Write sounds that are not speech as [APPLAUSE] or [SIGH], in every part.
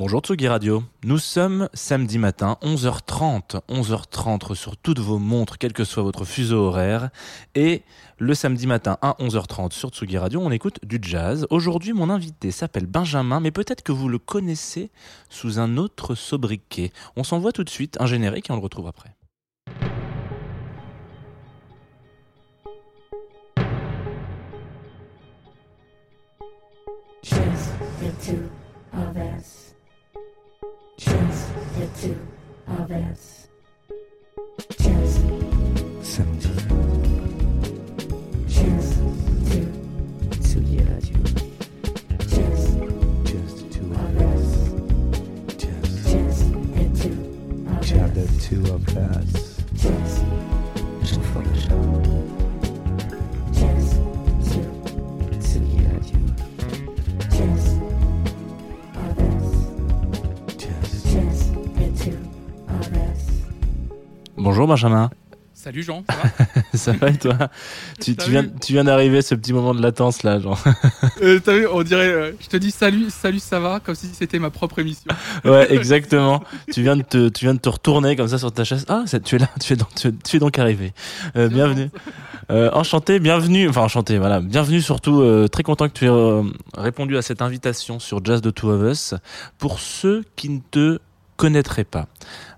Bonjour Tsugi Radio. Nous sommes samedi matin, 11h30. 11h30 sur toutes vos montres, quel que soit votre fuseau horaire. Et le samedi matin à 11h30 sur Tsugi Radio, on écoute du jazz. Aujourd'hui, mon invité s'appelle Benjamin, mais peut-être que vous le connaissez sous un autre sobriquet. On s'envoie tout de suite un générique et on le retrouve après. Of us. Just, Samedi, just two, Tsugi Radio. just Just two of of us. us. Just, Just the two of just the Bonjour Benjamin, Salut Jean, ça [LAUGHS] va ça va et toi [LAUGHS] tu, viens, tu viens d'arriver, ce petit moment de latence là, genre. Euh, T'as vu, on dirait, euh, je te dis salut, salut, ça va, comme si c'était ma propre émission. [LAUGHS] Ouais, exactement. tu viens de te, tu viens de te retourner comme ça sur ta chaise. Ah, tu es là, tu es, donc, tu, es- tu es donc arrivé. Euh, bienvenue. Enchanté, bienvenue. Enfin, enchanté, voilà. Bienvenue surtout. très content que tu aies répondu à cette invitation sur Jazz de Two of Us. Pour ceux qui ne te connaîtraient pas,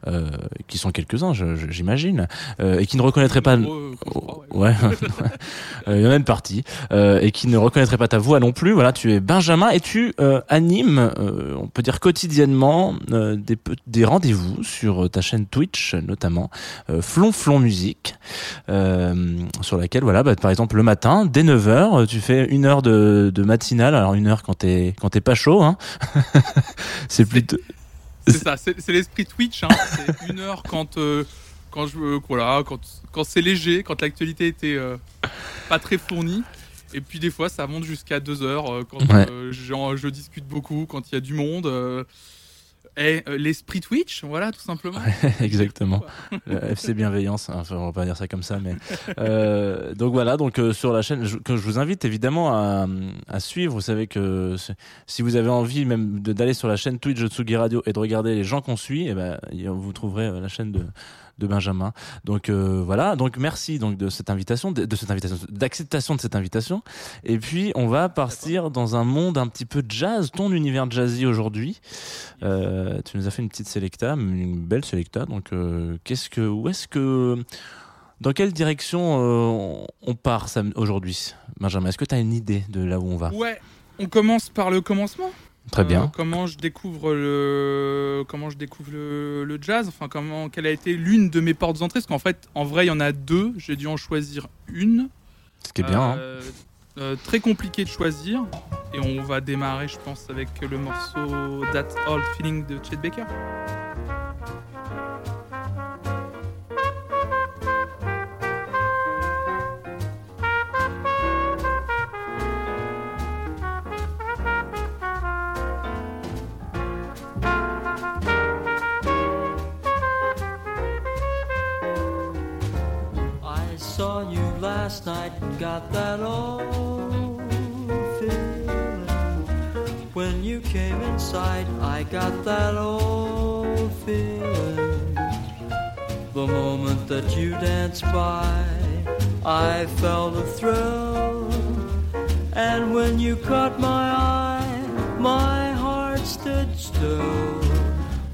euh, qui sont quelques-uns, j'imagine, euh, et qui ne reconnaîtraient pas. Ouais. Oh, Ouais, [LAUGHS] Euh, il y en a une partie et qui ne reconnaîtrait pas ta voix non plus. Voilà, tu es Benjamin et tu animes, on peut dire quotidiennement, des, des rendez-vous sur ta chaîne Twitch, notamment Flonflon Musique, sur laquelle, voilà, bah, par exemple le matin, dès 9h, tu fais une heure de, de matinale. Alors une heure quand t'es quand t'es pas chaud, hein. [LAUGHS] c'est plutôt. C'est ça, c'est l'esprit Twitch. Hein. C'est une heure quand, euh, quand je, euh, voilà, quand, quand c'est léger, quand l'actualité était euh, pas très fournie. Et puis des fois, ça monte jusqu'à deux heures quand Ouais. j'en- je discute beaucoup, quand il y a du monde. Euh, l'esprit Twitch, voilà, tout simplement. [LAUGHS] Exactement. Le FC bienveillance, hein, enfin, on va pas dire ça comme ça, mais euh, donc voilà, donc euh, sur la chaîne je, que je vous invite évidemment à, à suivre. Vous savez que si vous avez envie même d'aller sur la chaîne Twitch de Tsugi Radio et de regarder les gens qu'on suit, et ben y- vous trouverez la chaîne de de Benjamin. Donc euh, voilà, donc merci donc de cette invitation, de, cette invitation, d'acceptation de cette invitation. Et puis on va partir dans un monde un petit peu jazz, ton univers jazzy aujourd'hui. Euh, tu nous as fait une petite sélecta, une belle sélecta. Donc, euh, qu'est-ce que, où est-ce que, dans quelle direction on part aujourd'hui, Benjamin? Est-ce que tu as une idée de là où on va? Ouais, on commence par le commencement. Très Euh, bien. comment je découvre le comment je découvre le, le jazz? Enfin comment quelle a été l'une de mes portes d'entrée? Parce qu'en fait en vrai il y en a deux j'ai dû en choisir une Ce qui est bien. hein. Euh, euh, très compliqué de choisir et on va démarrer je pense avec le morceau That Old Feeling de Chet Baker last night got that old feeling. When you came inside, I got that old feeling. The moment that you danced by, I felt a thrill. And when you caught my eye, my heart stood still.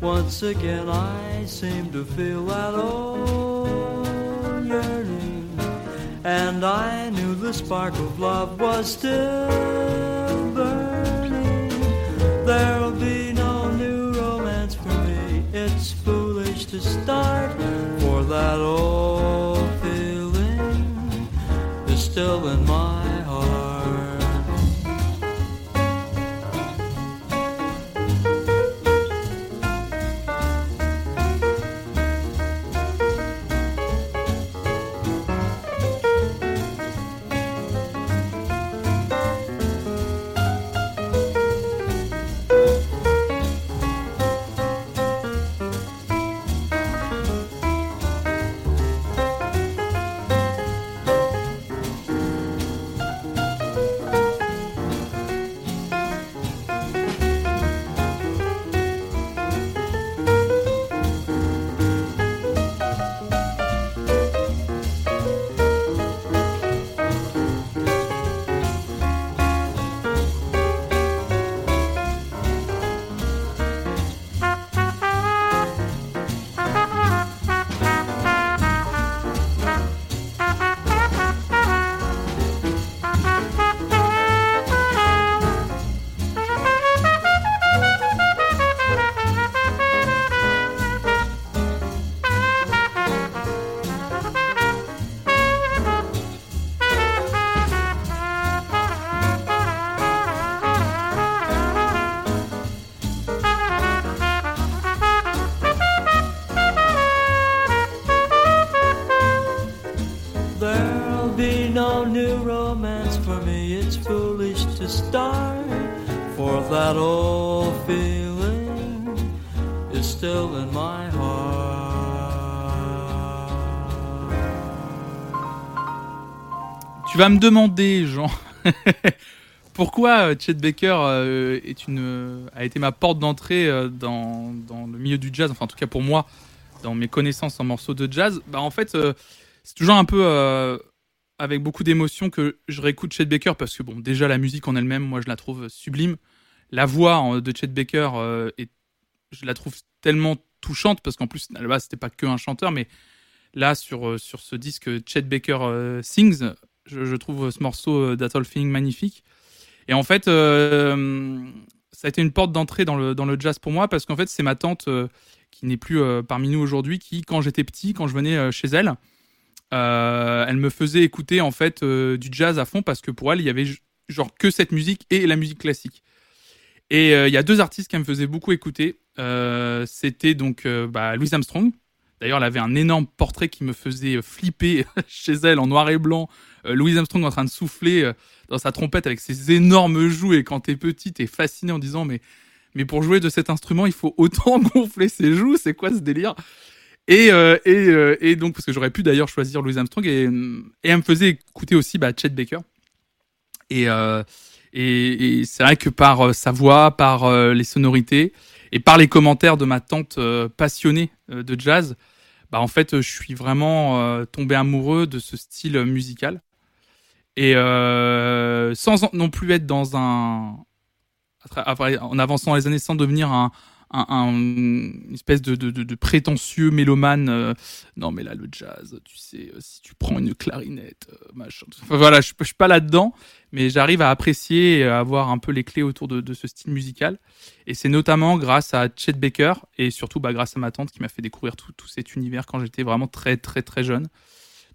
Once again, I seemed to feel that old and I knew the spark of love was still burning. There'll be no new romance for me. It's foolish to start, for that old feeling is still in my Tu vas me demander, Jean, [LAUGHS] pourquoi euh, Chet Baker euh, est une, euh, a été ma porte d'entrée dans, dans le milieu du jazz, enfin en tout cas pour moi, dans mes connaissances en morceaux de jazz? Bah en fait, c'est toujours un peu avec beaucoup d'émotion que je réécoute Chet Baker parce que bon, déjà la musique en elle-même, moi je la trouve sublime. La voix de Chet Baker est, je la trouve tellement touchante parce qu'en plus base c'était pas que un chanteur, mais là sur sur ce disque Chet Baker sings, je, trouve ce morceau euh, That All Feeling magnifique. Et en fait, euh, ça a été une porte d'entrée dans le dans le jazz pour moi parce qu'en fait c'est ma tante euh, qui n'est plus euh, parmi nous aujourd'hui qui quand j'étais petit, quand je venais euh, chez elle, euh, elle me faisait écouter en fait euh, du jazz à fond parce que pour elle il y avait genre que cette musique et la musique classique. Et euh, il y a deux artistes qu'elle me faisait beaucoup écouter. Euh, C'était donc euh, bah, Louis Armstrong. D'ailleurs, elle avait un énorme portrait qui me faisait flipper [LAUGHS] chez elle en noir et blanc. Euh, Louis Armstrong en train de souffler euh, dans sa trompette avec ses énormes joues. Et quand t'es petit, t'es fasciné en disant mais mais pour jouer de cet instrument, il faut autant [LAUGHS] gonfler ses joues. C'est quoi ce délire? Et, euh, et, et donc, parce que j'aurais pu d'ailleurs choisir Louis Armstrong, et, et elle me faisait écouter aussi bah, Chet Baker. Et, euh, et, et c'est vrai que par sa voix, par les sonorités, et par les commentaires de ma tante passionnée de jazz, bah, en fait, je suis vraiment tombé amoureux de ce style musical. Et euh, sans non plus être dans un... en avançant les années, sans devenir un, un, un- une espèce de, prétentieux mélomane. euh, non, mais là, le jazz, tu sais, euh, si tu prends une clarinette, machin. Enfin, voilà, je, je suis pas là-dedans, mais j'arrive à apprécier et à avoir un peu les clés autour de ce style musical. Et c'est notamment grâce à Chet Baker et surtout bah, grâce à ma tante qui m'a fait découvrir tout, tout cet univers quand j'étais vraiment très, très, très jeune.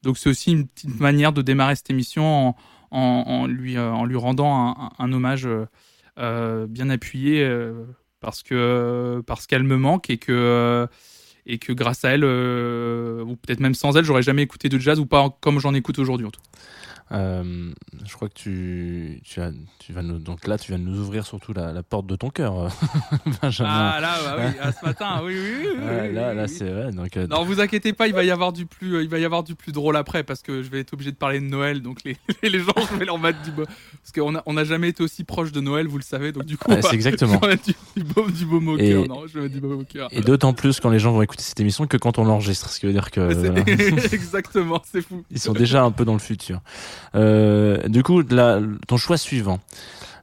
Donc, c'est aussi une petite manière de démarrer cette émission en, euh, lui rendant un, hommage euh, euh, bien appuyé. parce que parce qu'elle me manque et que et que grâce à elle ou peut-être même sans elle j'aurais jamais écouté de jazz ou pas comme j'en écoute aujourd'hui en tout. Euh, je crois que tu, tu, as, tu vas nous, donc là, tu viens de nous ouvrir surtout la, la porte de ton cœur, euh, [LAUGHS] Benjamin. Ah là bah oui à ce matin oui oui oui. oui, là, là, c'est ouais, donc. euh, Non, vous inquiétez pas, il va y avoir du plus, euh, il va y avoir du plus drôle après parce que je vais être obligé de parler de Noël, donc les, [LAUGHS] les gens, je vais leur mettre du beau, parce qu'on a, on a jamais été aussi proche de Noël, vous le savez, donc du coup, va- c'est exactement. [LAUGHS] du, du baume, du baume au Et- cœur. Non, je vais mettre du baume au cœur. Et d'autant plus quand les gens vont écouter cette émission que quand on l'enregistre, ce qui veut dire que voilà, Exactement, c'est fou. ils sont déjà un peu dans le futur. Euh, du coup, là, ton choix suivant,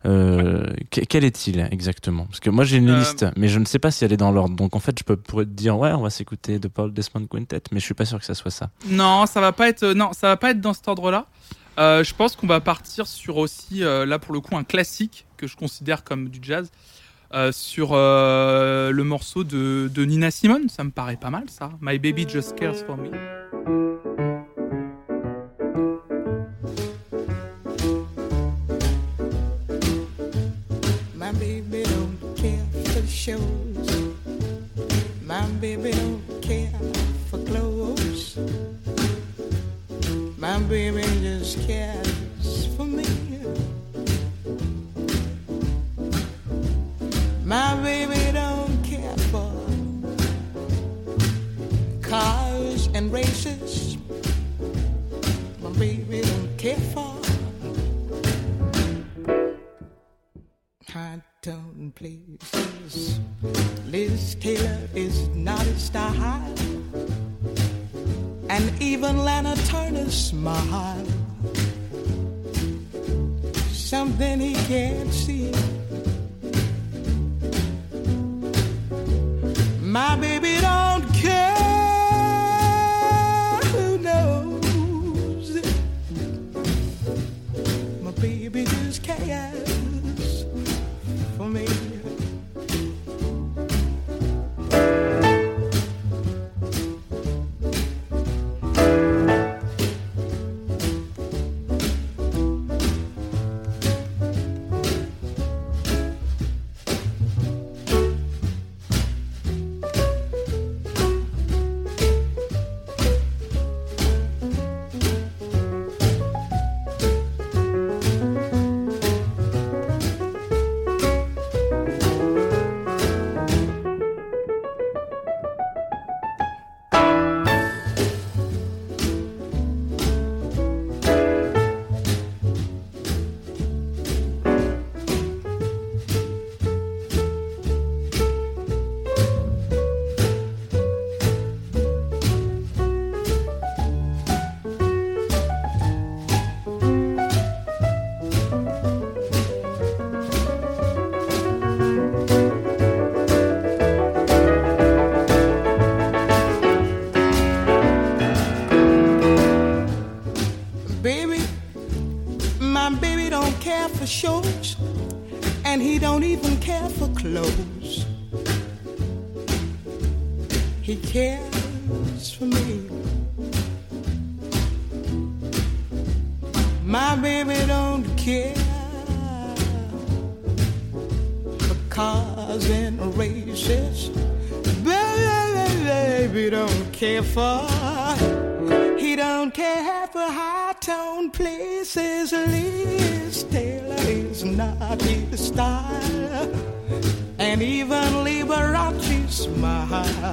euh, que- quel est-il exactement? Parce que moi j'ai une Euh, liste, mais je ne sais pas si elle est dans l'ordre. Donc en fait, je peux pourrais te dire ouais, on va s'écouter de Paul Desmond Quintet, mais je suis pas sûr que ça soit ça. Non, ça va pas être, non, ça va pas être dans cet ordre-là. Euh, je pense qu'on va partir sur aussi, là pour le coup, un classique que je considère comme du jazz. sur le morceau de, de Nina Simone, ça me paraît pas mal ça. My Baby Just Cares for Me.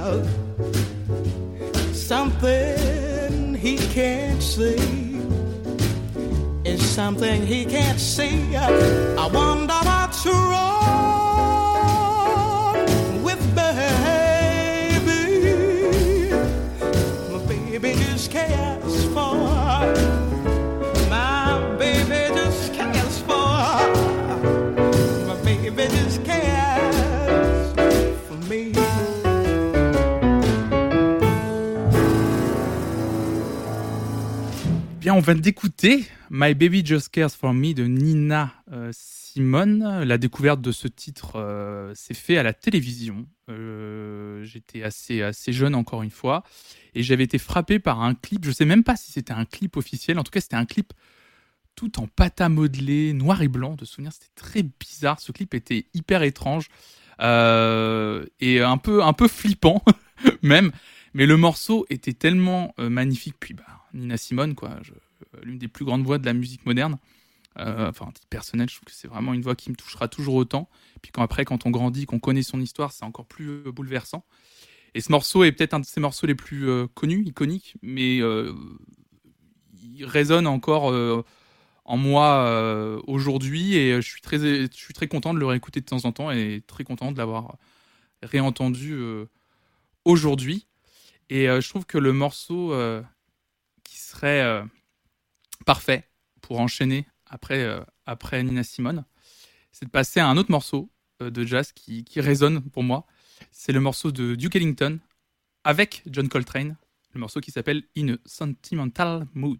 love. On vient d'écouter My Baby Just Cares for Me de Nina euh, Simone. La découverte de ce titre euh, s'est fait à la télévision. Euh, J'étais assez, assez jeune encore une fois et j'avais été frappé par un clip. Je sais même pas si c'était un clip officiel. En tout cas, c'était un clip tout en pâte à modeler, noir et blanc. De souvenir, c'était très bizarre. Ce clip était hyper étrange et un peu, un peu flippant [LAUGHS] même. Mais le morceau était tellement magnifique. Puis bah, Nina Simone, quoi, l'une des plus grandes voix de la musique moderne. Euh, enfin, à titre personnel, je trouve que c'est vraiment une voix qui me touchera toujours autant. Puis quand après, quand on grandit, qu'on connaît son histoire, c'est encore plus euh, bouleversant. Et ce morceau est peut-être un de ses morceaux les plus euh, connus, iconiques, mais euh, il résonne encore euh, en moi euh, aujourd'hui. Et je suis très, je suis très content de le réécouter de temps en temps et très content de l'avoir réentendu euh, aujourd'hui. Et euh, je trouve que le morceau euh, qui serait euh, parfait pour enchaîner après, euh, après Nina Simone, c'est de passer à un autre morceau euh, de jazz qui, qui résonne pour moi. C'est le morceau de Duke Ellington avec John Coltrane, le morceau qui s'appelle In a Sentimental Mood.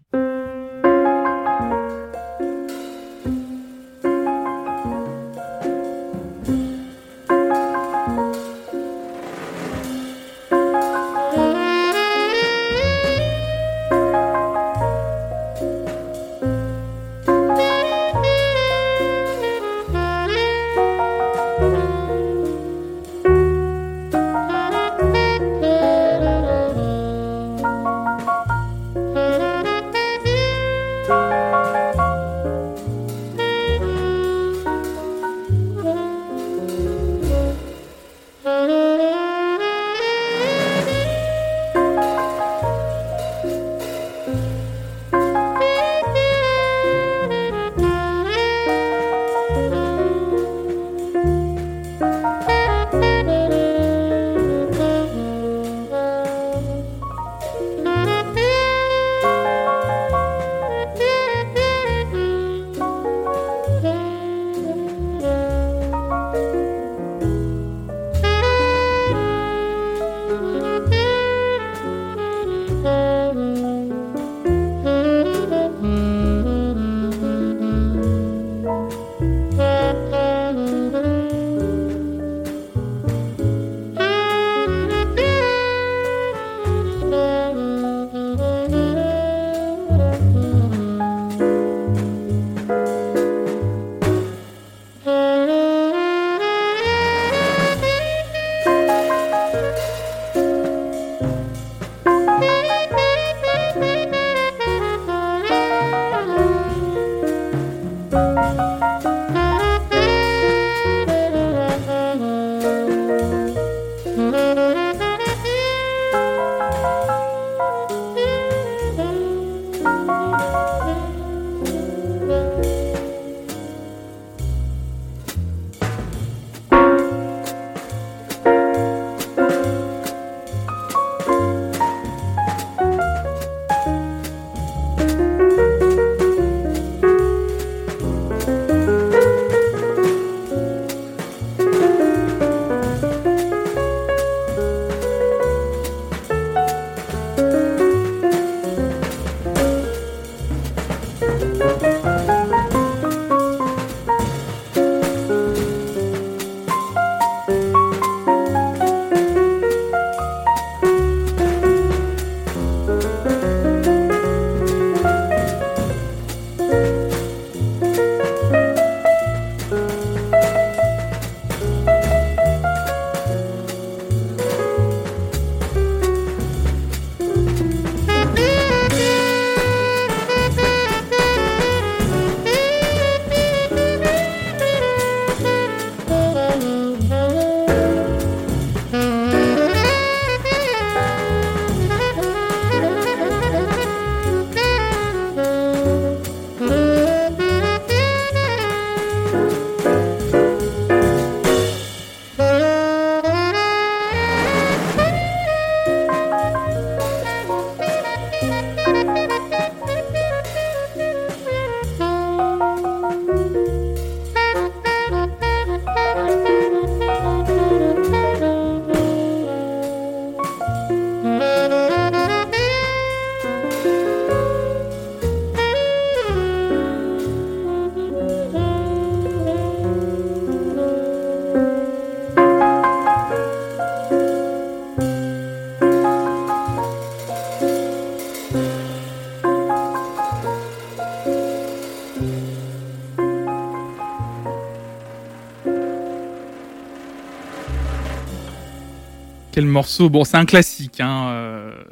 Quel morceau Bon, c'est un classique. Hein, euh,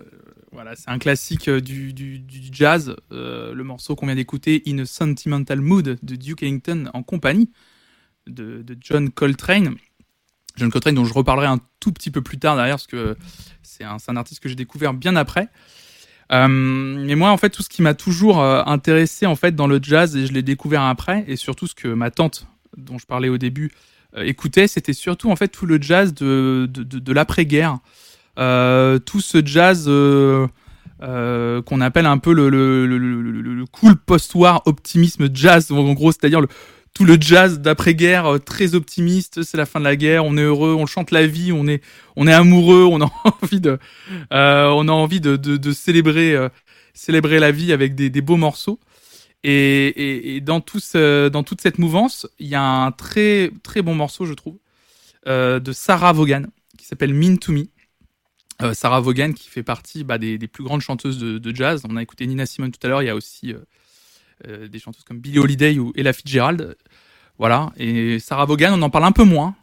voilà, c'est un classique euh, du, jazz. Euh, le morceau qu'on vient d'écouter, In a Sentimental Mood, de Duke Ellington en compagnie de, John Coltrane. John Coltrane, dont je reparlerai un tout petit peu plus tard derrière, parce que c'est un, artiste que j'ai découvert bien après. Mais moi, en fait, tout ce qui m'a toujours intéressé en fait dans le jazz, et je l'ai découvert après, et surtout ce que ma tante, dont je parlais au début, écoutait, c'était surtout en fait tout le jazz de, de, de, l'après-guerre. Euh, tout ce jazz euh, euh, qu'on appelle un peu le, le, le, cool post-war optimisme jazz, en gros, c'est-à-dire tout le jazz d'après-guerre euh, très optimiste, c'est la fin de la guerre, on est heureux, on chante la vie, on est, on est amoureux, on a [LAUGHS] envie de, euh, on a envie de, de, de célébrer, euh, célébrer la vie avec des, des beaux morceaux. Et, dans, toute cette mouvance, il y a un très, très bon morceau, je trouve, euh, de Sarah Vaughan, qui s'appelle Mean to Me. Euh, Sarah Vaughan, qui fait partie bah, des, plus grandes chanteuses de, jazz. On a écouté Nina Simone tout à l'heure. Il y a aussi euh, des chanteuses comme Billie Holiday ou Ella Fitzgerald. Voilà. Et Sarah Vaughan, on en parle un peu moins,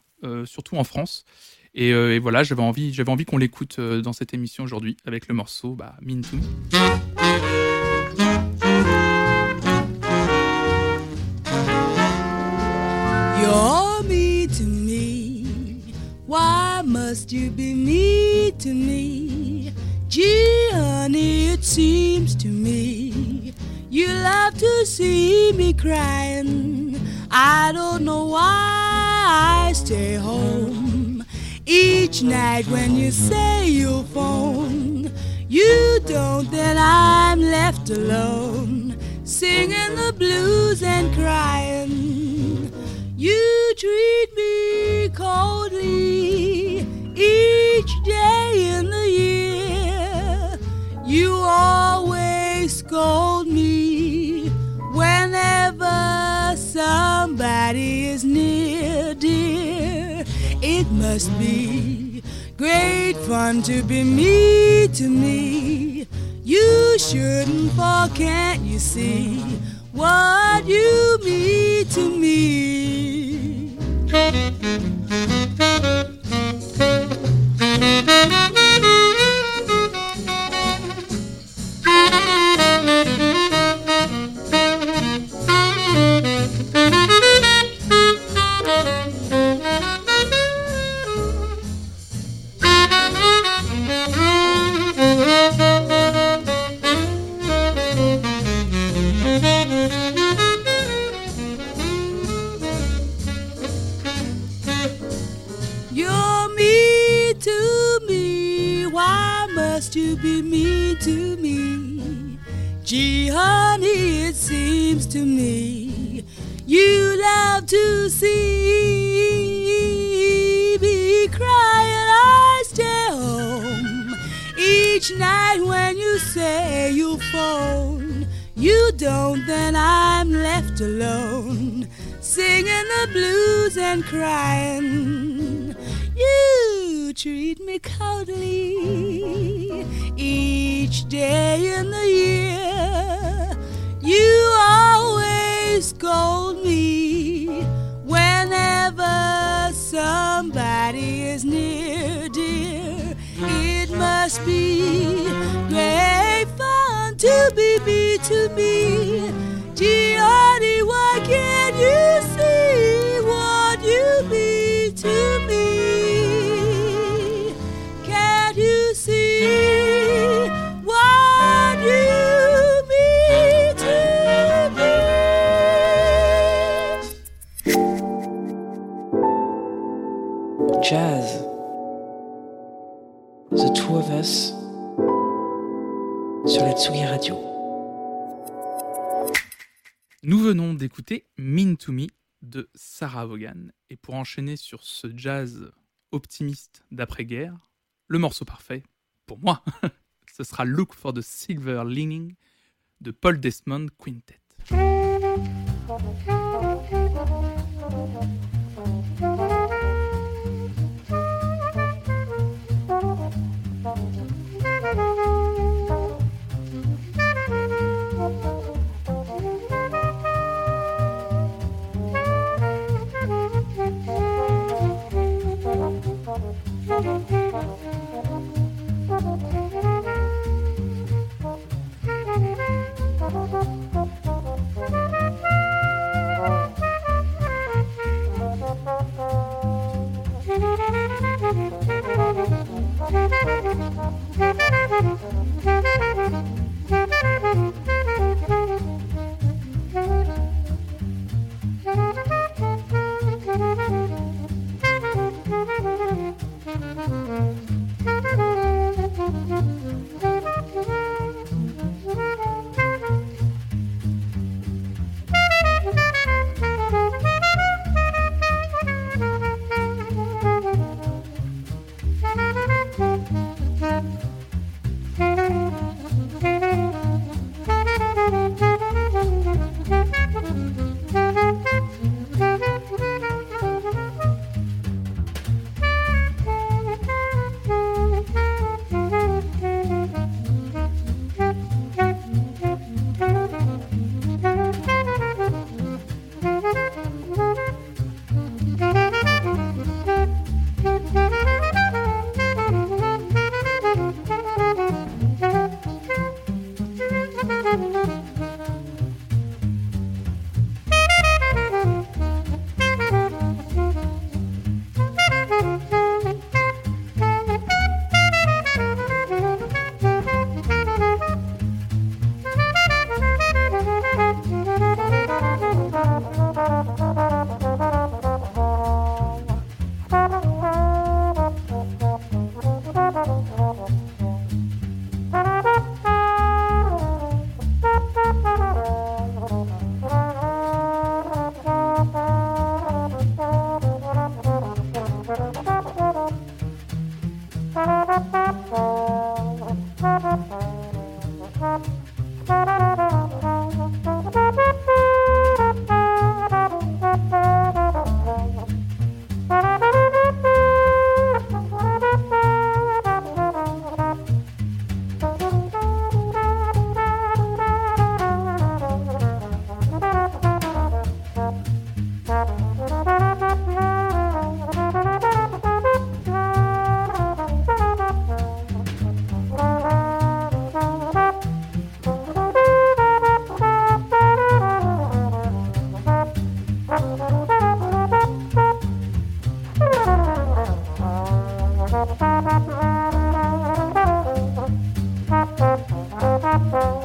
surtout en France. Et, voilà, j'avais envie, envie qu'on l'écoute dans cette émission aujourd'hui avec le morceau bah, Mean to Me. You're me to me. Why must you be me to me? Gee, honey, it seems to me you love to see me crying. I don't know why I stay home each night when you say you'll phone. You don't, then I'm left alone, singing the blues and crying. You treat me coldly each day in the year. You always scold me whenever somebody is near, dear. It must be great fun to be me to me. You shouldn't fall, can't you see what you mean to me? Nous venons d'écouter Mean to Me de Sarah Vaughan. Et pour enchaîner sur ce jazz optimiste d'après-guerre, le morceau parfait, pour moi, [LAUGHS] ce sera Look for the Silver Lining de Paul Desmond Quintet. Thank you. Pour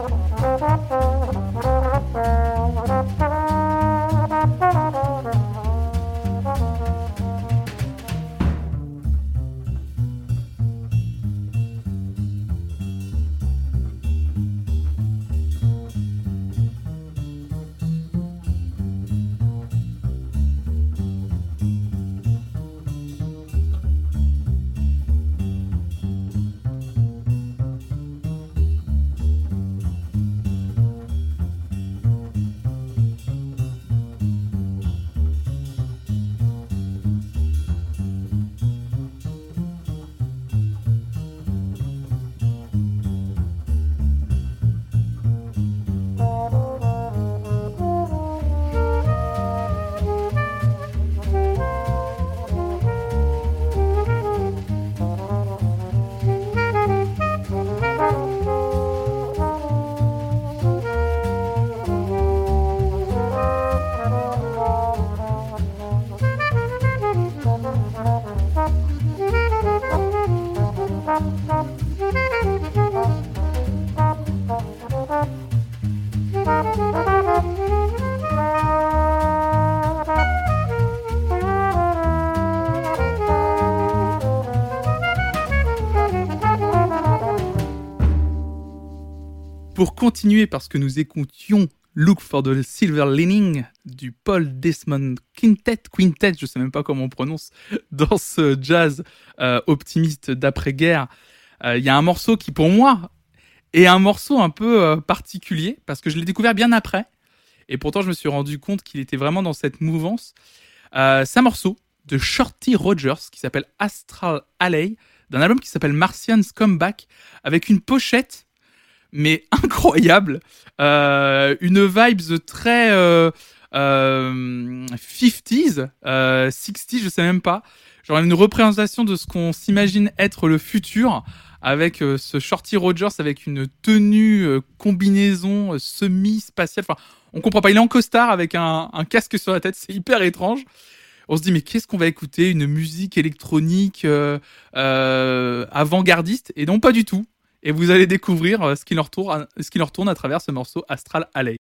continuer, parce que nous écoutions Look for the Silver Lining du Paul Desmond Quintet, Quintet, je sais même pas comment on prononce, [LAUGHS] dans ce jazz euh, optimiste d'après-guerre. Euh, Il y a un morceau qui, pour moi, est un morceau un peu euh, particulier, parce que je l'ai découvert bien après, et pourtant je me suis rendu compte qu'il était vraiment dans cette mouvance. C'est un morceau de Shorty Rogers qui s'appelle Astral Alley, d'un album qui s'appelle Martian's Comeback, avec une pochette mais [LAUGHS] incroyable. Euh, une vibes très euh, euh, 50s, euh, 60s, je sais même pas. Genre une représentation de ce qu'on s'imagine être le futur avec euh, ce Shorty Rogers avec une tenue euh, combinaison euh, semi-spatiale. Enfin, on comprend pas. Il est en costard avec un, un casque sur la tête. C'est hyper étrange. on se dit mais qu'est-ce qu'on va écouter? Une musique électronique euh, euh, avant-gardiste? Et non, pas du tout. Et vous allez découvrir euh, ce qui leur tourne, à travers ce morceau Astral Alley.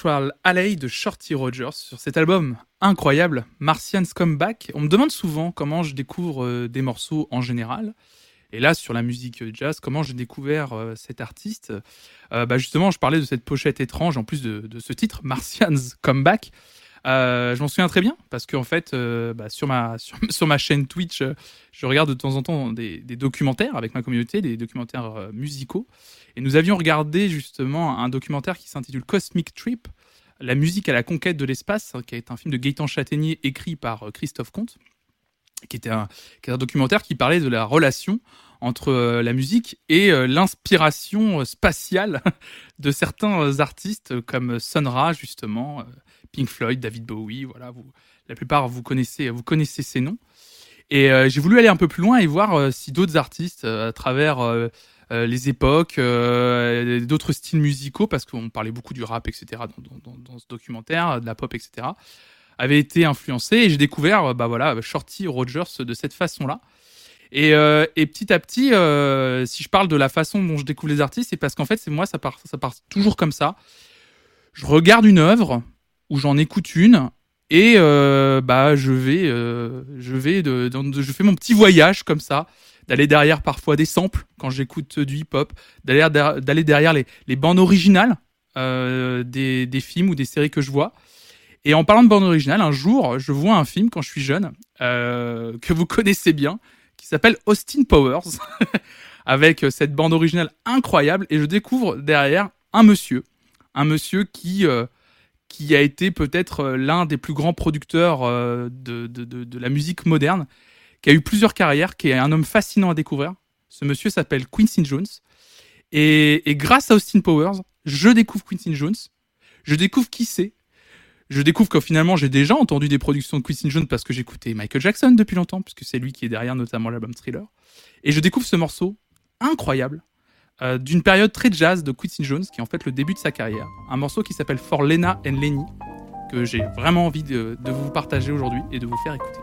Astral Alley de Shorty Rogers sur cet album incroyable, Martian's Comeback. On me demande souvent comment je découvre euh, des morceaux en général. Et là, sur la musique jazz, comment j'ai découvert euh, cet artiste? Euh, bah Justement, je parlais de cette pochette étrange, en plus de ce titre, Martian's Comeback. Euh, je m'en souviens très bien parce qu'en fait, euh, bah, sur, ma, [LAUGHS] chaîne Twitch, euh, je regarde de temps en temps des, documentaires avec ma communauté, des documentaires musicaux. Et nous avions regardé justement un documentaire qui s'intitule Cosmic Trip, la musique à la conquête de l'espace, qui est un film de Gaëtan Châtaignier écrit par Christophe Comte, qui était un, qui est un documentaire qui parlait de la relation entre euh, la musique et euh, l'inspiration euh, spatiale [LAUGHS] de certains artistes comme Sun Ra justement, Pink Floyd, David Bowie, voilà, vous, la plupart vous connaissez, vous connaissez ces noms. Et j'ai voulu aller un peu plus loin et voir si d'autres artistes, à travers les époques, d'autres styles musicaux, parce qu'on parlait beaucoup du rap, etc., dans, dans- ce documentaire, de la pop, etc., avaient été influencés. Et j'ai découvert, bah voilà, Shorty Rogers de cette façon-là. Et, euh, et petit à petit, euh, si je parle de la façon dont je découvre les artistes, c'est parce qu'en fait, c'est moi, ça part, ça part toujours comme ça. Je regarde une œuvre ou j'en écoute une et euh, bah je vais, je vais, je fais mon petit voyage comme ça, d'aller derrière parfois des samples quand j'écoute du hip-hop, d'aller der- d'aller derrière les, bandes originales des, films ou des séries que je vois. Et en parlant de bande originale, un jour, je vois un film quand je suis jeune que vous [LAUGHS] connaissez bien, qui s'appelle Austin Powers, [LAUGHS] avec cette bande originale incroyable, et je découvre derrière un monsieur, un monsieur qui euh, qui a été peut-être euh, l'un des plus grands producteurs euh, de, de, de, de la musique moderne, qui a eu plusieurs carrières, qui est un homme fascinant à découvrir. Ce monsieur s'appelle Quincy Jones. Et, et grâce à Austin Powers, je découvre Quincy Jones. Je découvre qui c'est. Je découvre que finalement, j'ai déjà entendu des productions de Quincy Jones parce que j'écoutais Michael Jackson depuis longtemps, puisque c'est lui qui est derrière notamment l'album Thriller. Et je découvre ce morceau incroyable euh, d'une période très jazz de Quincy Jones, qui est en fait le début de sa carrière. Un morceau qui s'appelle For Lena and Lenny, que j'ai vraiment envie de, de vous partager aujourd'hui et de vous faire écouter.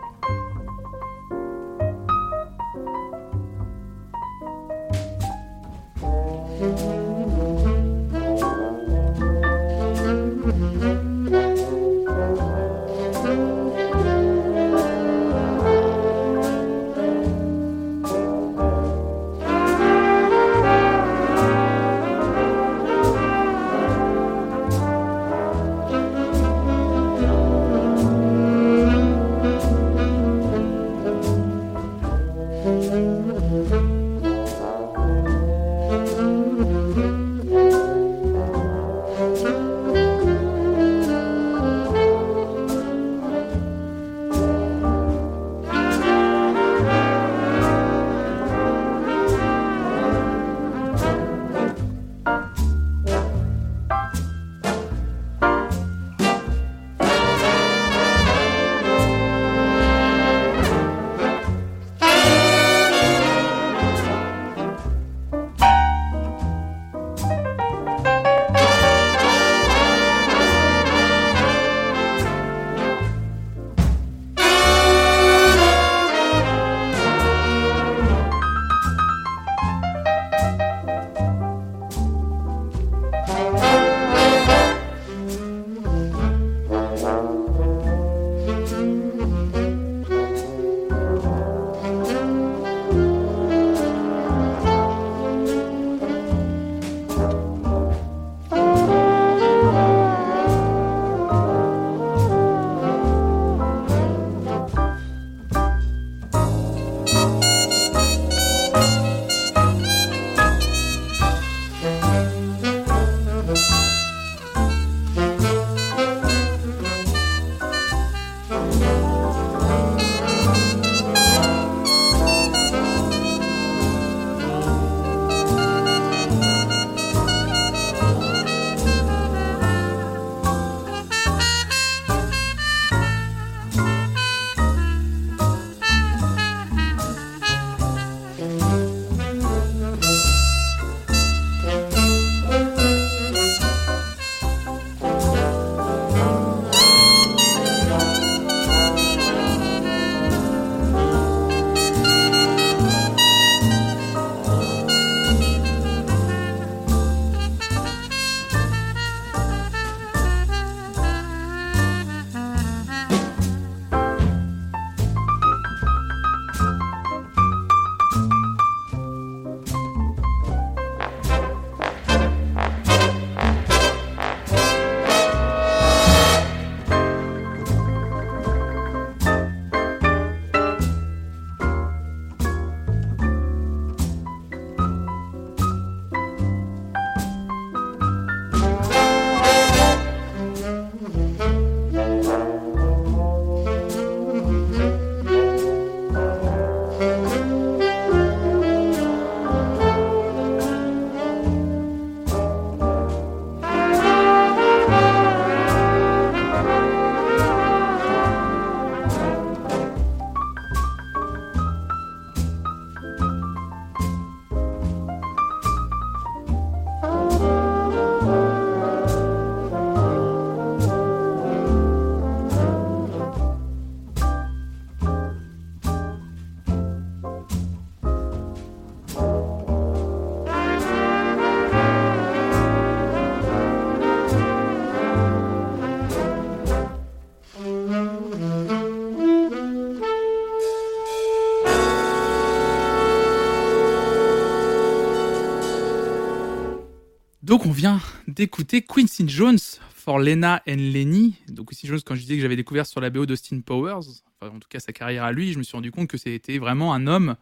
Donc on vient d'écouter Quincy Jones for Lena and Lenny. Donc Quincy Jones, quand je disais que j'avais découvert sur la BO d'Austin Powers, enfin, en tout cas sa carrière à lui, je me suis rendu compte que c'était vraiment un homme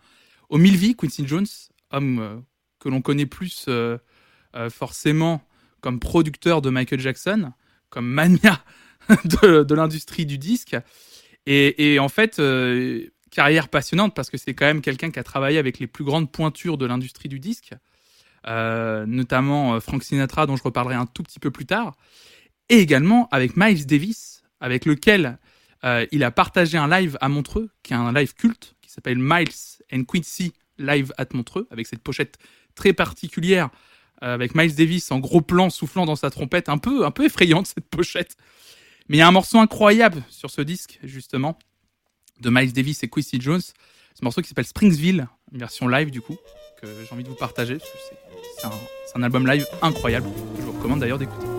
aux mille vies, Quincy Jones, homme euh, que l'on connaît plus euh, euh, forcément comme producteur de Michael Jackson, comme mania [LAUGHS] de, l'industrie du disque. Et, en fait, carrière passionnante parce que c'est quand même quelqu'un qui a travaillé avec les plus grandes pointures de l'industrie du disque, notamment euh, Frank Sinatra, dont je reparlerai un tout petit peu plus tard, et également avec Miles Davis, avec lequel euh, il a partagé un live à Montreux, qui est un live culte, qui s'appelle Miles and Quincy Live at Montreux, avec cette pochette très particulière, euh, avec Miles Davis en gros plan soufflant dans sa trompette, un peu, un peu effrayante [LAUGHS] cette pochette. Mais il y a un morceau incroyable sur ce disque, justement, de Miles Davis et Quincy Jones. Ce morceau qui s'appelle Springsville, une version live du coup, que j'ai envie de vous partager. parce que C'est un, album live incroyable, que je vous recommande d'ailleurs d'écouter.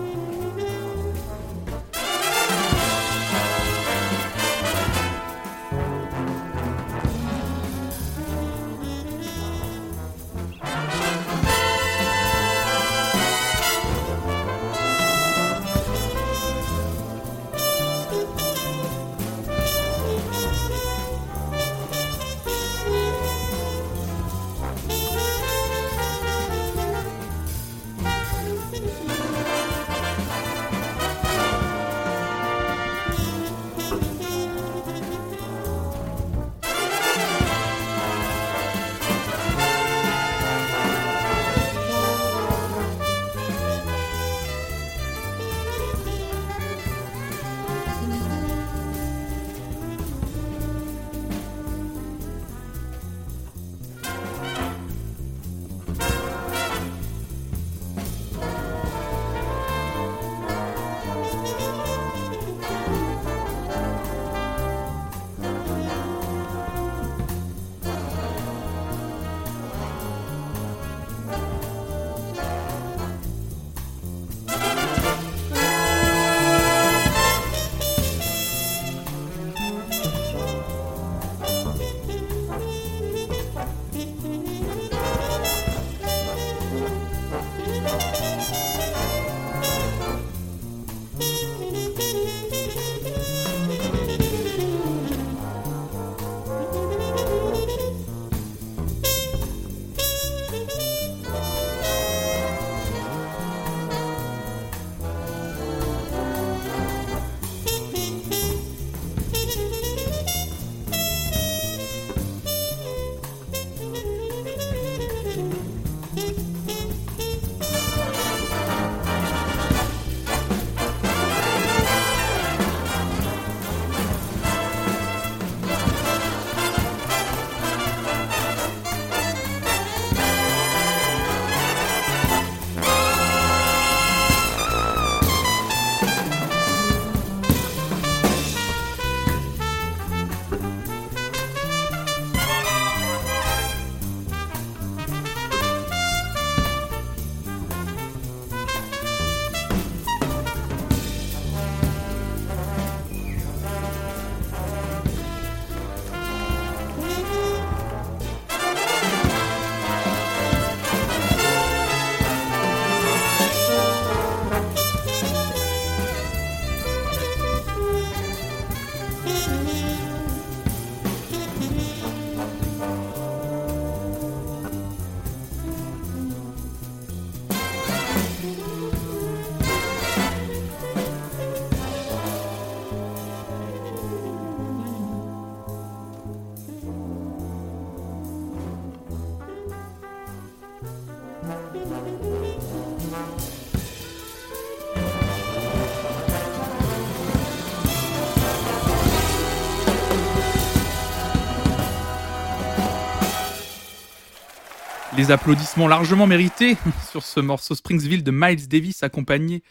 Applaudissements largement mérités [LAUGHS] sur ce morceau Springsville de Miles Davis accompagné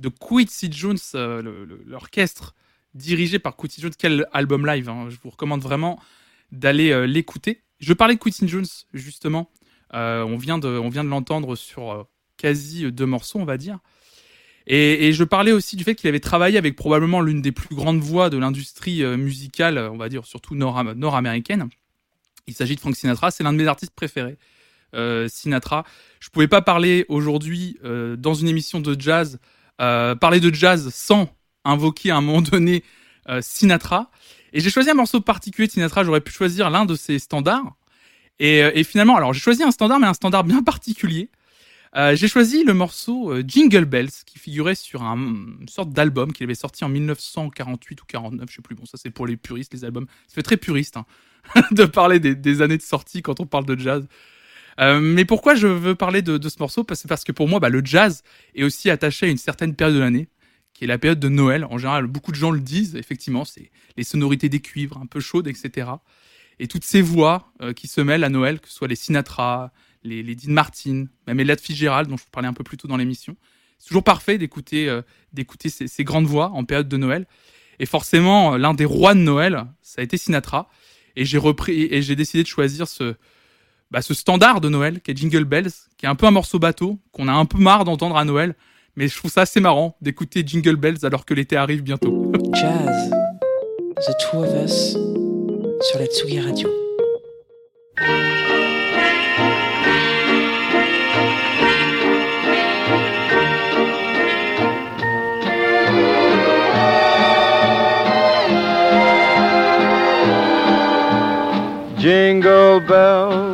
de Quincy Jones, euh, l'orchestre dirigé par Quincy Jones. Quel album live hein. Je vous recommande vraiment d'aller euh, l'écouter. Je parlais de Quincy Jones justement. Euh, on vient de, l'entendre sur quasi deux morceaux, on va dire. Et, je parlais aussi du fait qu'il avait travaillé avec probablement l'une des plus grandes voix de l'industrie musicale, on va dire surtout nord- nord-américaine. Il s'agit de Frank Sinatra, c'est l'un de mes artistes préférés. Euh, Sinatra. Je pouvais pas parler aujourd'hui euh, dans une émission de jazz, euh, parler de jazz sans invoquer à un moment donné Sinatra. Et j'ai choisi un morceau particulier de Sinatra. J'aurais pu choisir l'un de ses standards. Et, finalement, alors j'ai choisi un standard, mais un standard bien particulier. J'ai choisi le morceau Jingle Bells qui figurait sur un, une sorte d'album qu'il avait sorti en 1948 ou 49, je sais plus. Bon, ça c'est pour les puristes, les albums. Ça fait très puriste hein, [LAUGHS] de parler des années de sortie quand on parle de jazz. Euh, mais pourquoi je veux parler de, ce morceau? Parce, parce que pour moi, bah, le jazz est aussi attaché à une certaine période de l'année, qui est la période de Noël. En général, beaucoup de gens le disent. Effectivement, c'est les sonorités des cuivres un peu chaudes, etc. Et toutes ces voix euh, qui se mêlent à Noël, que ce soit les Sinatra, les, Dean Martin, même Ella Fitzgerald, dont je vous parlais un peu plus tôt dans l'émission. C'est toujours parfait d'écouter euh, ces, ces grandes voix en période de Noël. Et forcément, l'un des rois de Noël, ça a été Sinatra. Et j'ai repris et j'ai décidé de choisir ce bah, ce standard de Noël qui est Jingle Bells, qui est un peu un morceau bateau qu'on a un peu marre d'entendre à Noël. Mais je trouve ça assez marrant d'écouter Jingle Bells alors que l'été arrive bientôt. [LAUGHS] Jazz. The Two of Us sur la Tsugi Radio. Jingle bells,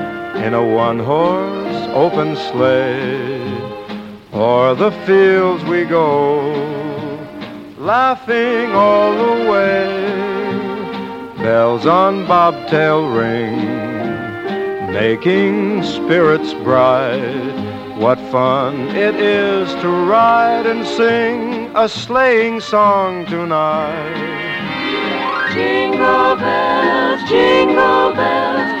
in a one horse open sleigh. O'er the fields we go, laughing all the way. Bells on bobtail ring, making spirits bright. What fun it is to ride and sing a sleighing song tonight. Jingle bells, jingle bells,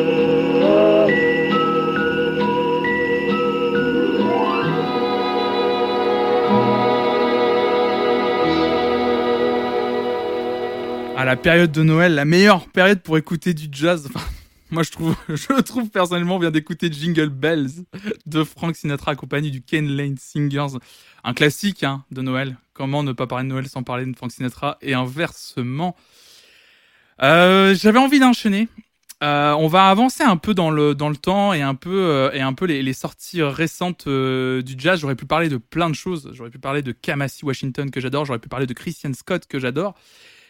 La période de Noël, la meilleure période pour écouter du jazz. [LAUGHS] Moi, je trouve, [LAUGHS] je trouve personnellement, on vient d'écouter Jingle Bells de Frank Sinatra accompagné du Ken Lane Singers, un classique hein, de Noël. Comment ne pas parler de Noël sans parler de Frank Sinatra et inversement. Euh, J'avais envie d'enchaîner. Euh, on va avancer un peu dans le dans le temps et un peu euh, et un peu les, sorties récentes du jazz. J'aurais pu parler de plein de choses. J'aurais pu parler de Kamasi Washington que j'adore. J'aurais pu parler de Christian Scott que j'adore.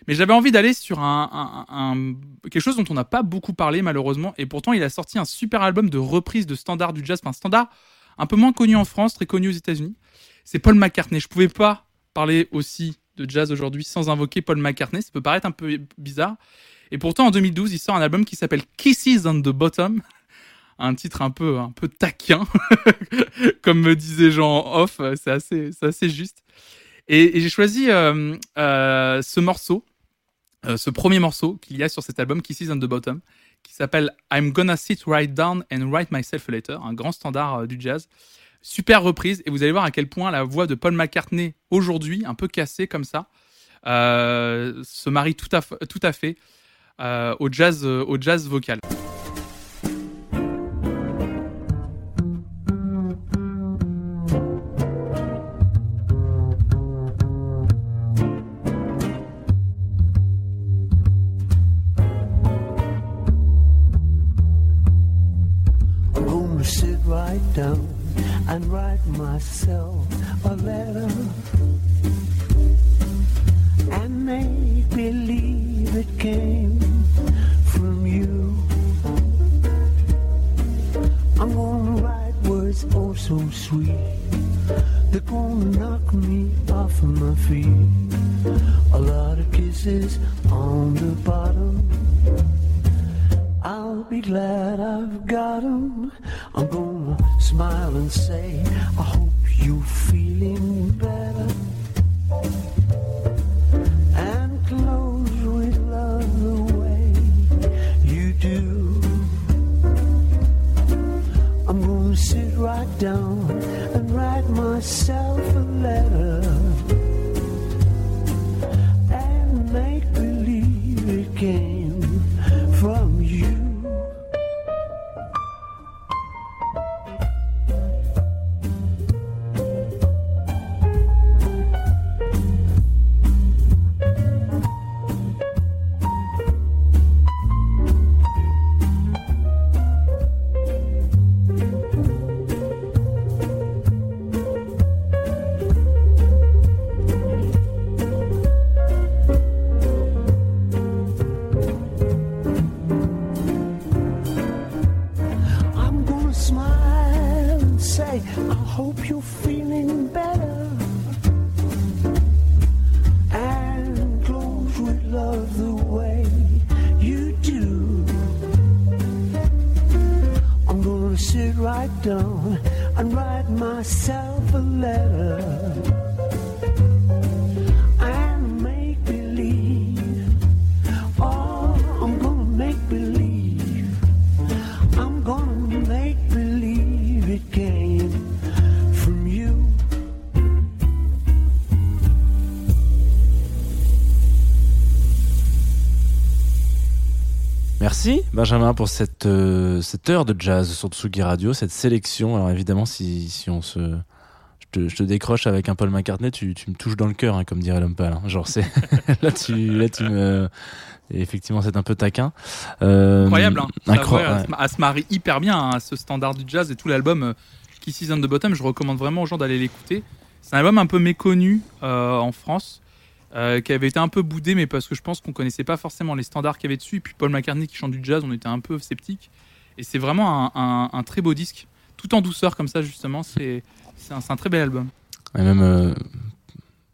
Mais j'avais envie d'aller sur un, quelque chose dont on n'a pas beaucoup parlé malheureusement. Et pourtant, il a sorti un super album de reprise de standards du jazz, enfin standard un peu moins connu en France, très connu aux États-Unis. C'est Paul McCartney. Je pouvais pas parler aussi de jazz aujourd'hui sans invoquer Paul McCartney. Ça peut paraître un peu bizarre. Et pourtant, en 2012, il sort un album qui s'appelle Kisses on the Bottom. Un titre un peu, un peu taquin, [LAUGHS] comme me disait Jean off. C'est assez, assez juste. Et, et j'ai choisi euh, euh, ce morceau, euh, ce premier morceau qu'il y a sur cet album, Kisses on the Bottom, qui s'appelle I'm Gonna Sit Right Down and Write Myself a Letter, un grand standard euh, du jazz. Super reprise. Et vous allez voir à quel point la voix de Paul McCartney, aujourd'hui, un peu cassée comme ça, euh, se marie tout à, tout à fait au, jazz, au jazz vocal. Write myself a letter and make believe it came from you. I'm gonna write words oh so sweet. They're gonna knock me off of my feet. A lot of kisses on the bottom. I'll be glad I've got got 'em. I'm gonna smile and say, I hope you're feeling better. And close with love the way you do. I'm gonna sit right down and write myself a letter. Merci Benjamin pour cette, euh, cette heure de jazz sur Tsugi Radio, cette sélection. Alors évidemment, si, si on se... Je te, je te décroche avec un Paul McCartney, tu, tu me touches dans le cœur, hein, comme dirait l'homme pâle. hein. Genre, c'est... [LAUGHS] là, tu, là, tu me... et effectivement, c'est un peu taquin. Euh, Incroyable, hein. Ça, incro- ouais, ouais. elle, se- elle se marie hyper bien hein, à ce standard du jazz et tout l'album euh, Kiss Is on the Bottom. Je recommande vraiment aux gens d'aller l'écouter. C'est un album un peu méconnu euh, en France, euh, qui avait été un peu boudé, mais parce que je pense qu'on connaissait pas forcément les standards qu'il y avait dessus. Et puis Paul McCartney qui chante du jazz, on était un peu sceptique. Et c'est vraiment un, très beau disque, tout en douceur comme ça justement. C'est un, un très bel album. Et même euh,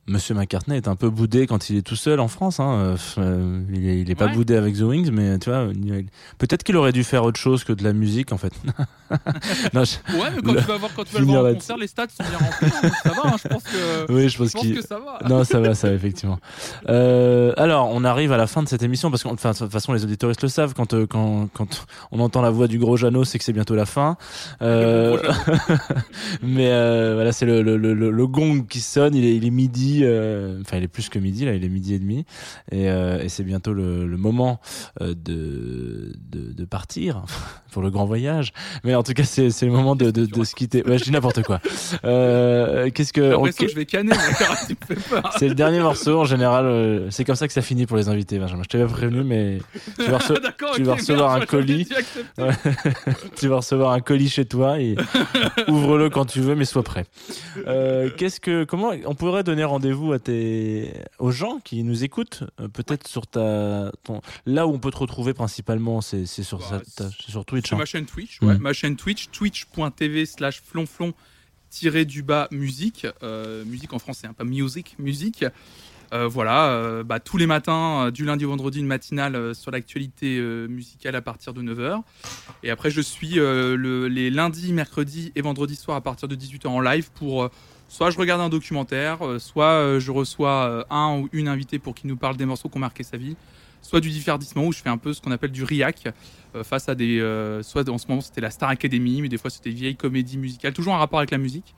Monsieur McCartney est un peu boudé quand il est tout seul en France. Hein. Euh, euh, il, est, il est pas boudé avec The Wings, mais tu vois, peut-être qu'il aurait dû faire autre chose que de la musique en fait. [LAUGHS] non, je- Ouais, mais quand Le- tu vas voir, quand tu vas le voir en concert, les stats sont bien remplis. hein, ça va, hein, je pense que, [LAUGHS] Oui, je pense je pense qu'il. que ça va. Non, ça va, ça va, effectivement. Euh, alors, on arrive à la fin de cette émission parce que, enfin, de toute façon, les auditoristes le savent. Quand, euh, quand, quand on entend la voix du gros Jeannot, c'est que c'est bientôt la fin. [LAUGHS] Mais voilà, c'est le, le, le, le gong qui sonne. Il est, il est midi. Euh, Enfin, il est plus que midi. Là, il est midi et demi. Et, euh, et c'est bientôt le, le moment euh, de, de, de partir [LAUGHS] pour le grand voyage. Mais en tout cas, c'est c'est le moment de, de, de se quitter. Ouais, je dis n'importe quoi. Euh, Qu'est-ce que on- que je vais canner, [LAUGHS] c'est le dernier morceau en général. c'est comme ça que ça finit pour les invités, Benjamin. Je t'avais prévenu, mais tu vas, [LAUGHS] tu recevoir merde, un colis. Ouais. tu vas recevoir un colis chez toi et ouvre-le quand tu veux, mais sois prêt. Qu'est-ce que, comment on pourrait donner rendez-vous à tes, aux gens qui nous écoutent, euh, peut-être sur ta, ton, là où on peut te retrouver principalement, c'est c'est sur, Bah, sa- ta- sur Twitch. Sur hein. ma chaîne Twitch, ouais, Mm. ma chaîne Twitch, twitch.tv slash flonflon tiré du bas musique, euh, musique en français, hein, pas music, musique. Euh, voilà, euh, bah, tous les matins, du lundi au vendredi, une matinale sur l'actualité musicale à partir de 9h. Et après, je suis le- les lundis, mercredis et vendredis soir à partir de 18h en live pour soit je regarde un documentaire, euh, soit euh, je reçois euh, un ou une invitée pour qui nous parle des morceaux qui ont marqué sa vie, soit du divertissement où je fais un peu ce qu'on appelle du riac face à des. soit en ce moment c'était la Star Academy, mais des fois c'était vieille comédie musicale, toujours en rapport avec la musique.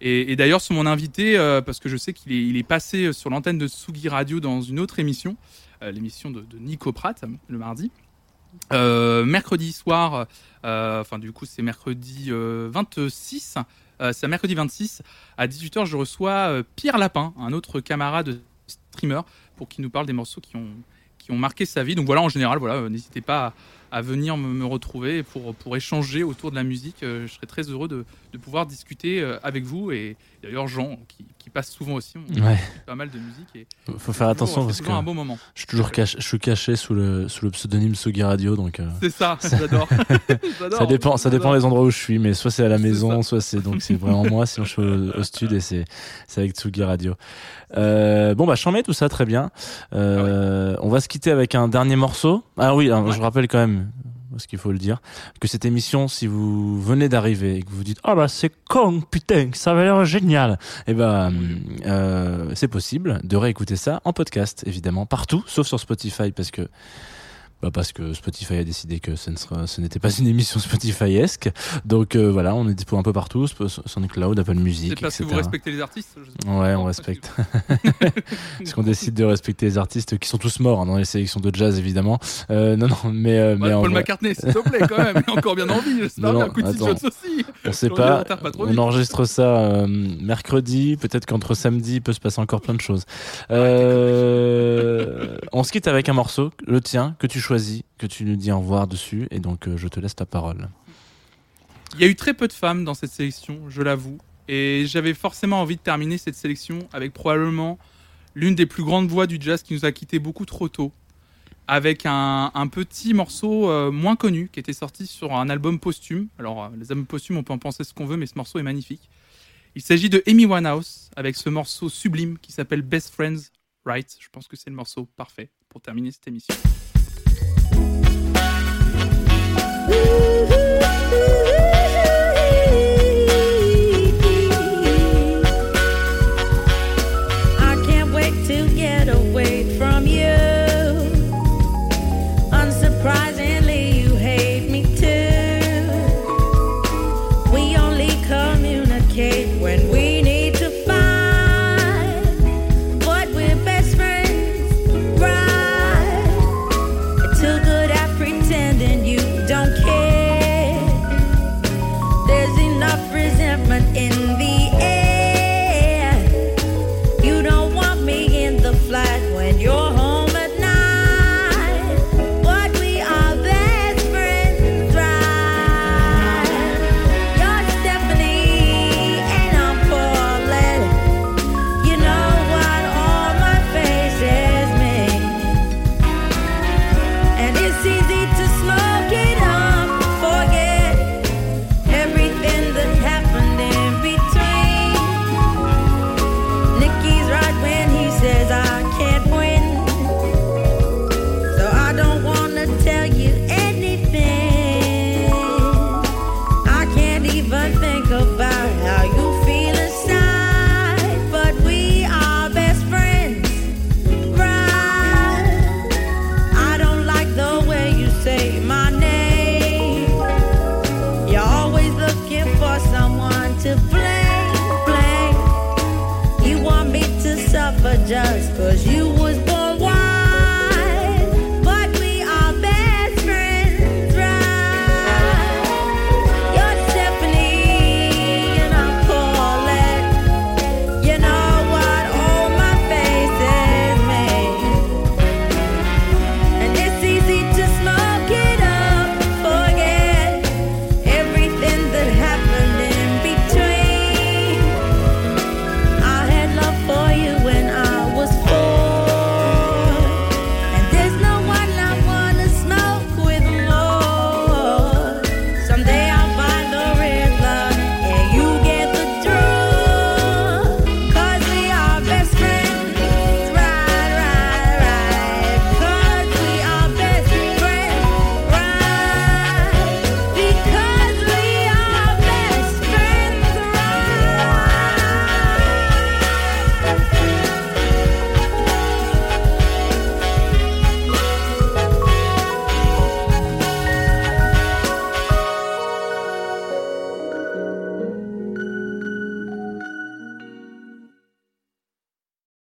Et, d'ailleurs, sur mon invité, parce que je sais qu'il est, passé sur l'antenne de Sugi Radio dans une autre émission, l'émission de, Nico Pratt, le mardi. Mercredi soir, enfin du coup c'est mercredi euh, 26, euh, c'est mercredi 26 à 18h je reçois euh, Pierre Lapin, un autre camarade streamer, pour qu'il nous parle des morceaux qui ont, qui ont marqué sa vie. Donc voilà, en général, voilà, euh, n'hésitez pas à, venir me, me retrouver pour, pour échanger autour de la musique. Euh, je serais très heureux de, de pouvoir discuter euh, avec vous et d'ailleurs Jean qui, qui passe souvent aussi. On Ouais. pas mal de musique et Faut faire attention parce que un bon moment. je suis toujours caché, je suis caché sous le sous le pseudonyme Sugi Radio, donc. euh, C'est ça, [LAUGHS] j'adore. Ça [LAUGHS] dépend, ça dépend des endroits où je suis, mais soit c'est à la maison, soit c'est donc c'est vraiment moi. Sinon je suis au, au studio et c'est c'est avec Tsugi Radio. Euh, bon bah mets tout ça très bien. Euh, On va se quitter avec un dernier morceau. Ah oui, hein, je rappelle quand même parce qu'il faut le dire que cette émission, si vous venez d'arriver et que vous dites oh bah c'est con putain, ça avait l'air génial, et ben euh, c'est possible de réécouter ça en podcast évidemment partout, sauf sur Spotify parce que bah parce que Spotify a décidé que ce ne sera, ce n'était pas une émission Spotify-esque. Donc euh, voilà, on est dispo un peu partout, SoundCloud, Apple Music, C'est parce que etc. vous respectez les artistes. Ouais, on respecte. [LAUGHS] [LAUGHS] Parce qu'on décide de respecter les artistes qui sont tous morts hein, dans les sélections de jazz, évidemment. Euh, non, non, mais, euh, Ouais, Paul McCartney, s'il te plaît, quand même. Il encore bien en vie, j'espère Non, bien. attends. Jones aussi. on sait pas. retard On enregistre ça mercredi. Peut-être qu'entre samedi, il peut se passer encore plein de choses. On se quitte avec un morceau, le tien, que tu choisis, que tu nous dis au revoir dessus. Et donc, euh, je te laisse ta parole. Il y a eu très peu de femmes dans cette sélection, je l'avoue. Et j'avais forcément envie de terminer cette sélection avec probablement l'une des plus grandes voix du jazz qui nous a quittés beaucoup trop tôt. Avec un, petit morceau euh, moins connu qui était sorti sur un album posthume. Alors, euh, les albums posthumes, on peut en penser ce qu'on veut, mais ce morceau est magnifique. Il s'agit de Amy Winehouse avec ce morceau sublime qui s'appelle Best Friends Right. Je pense que c'est le morceau parfait pour terminer cette émission. Ooh.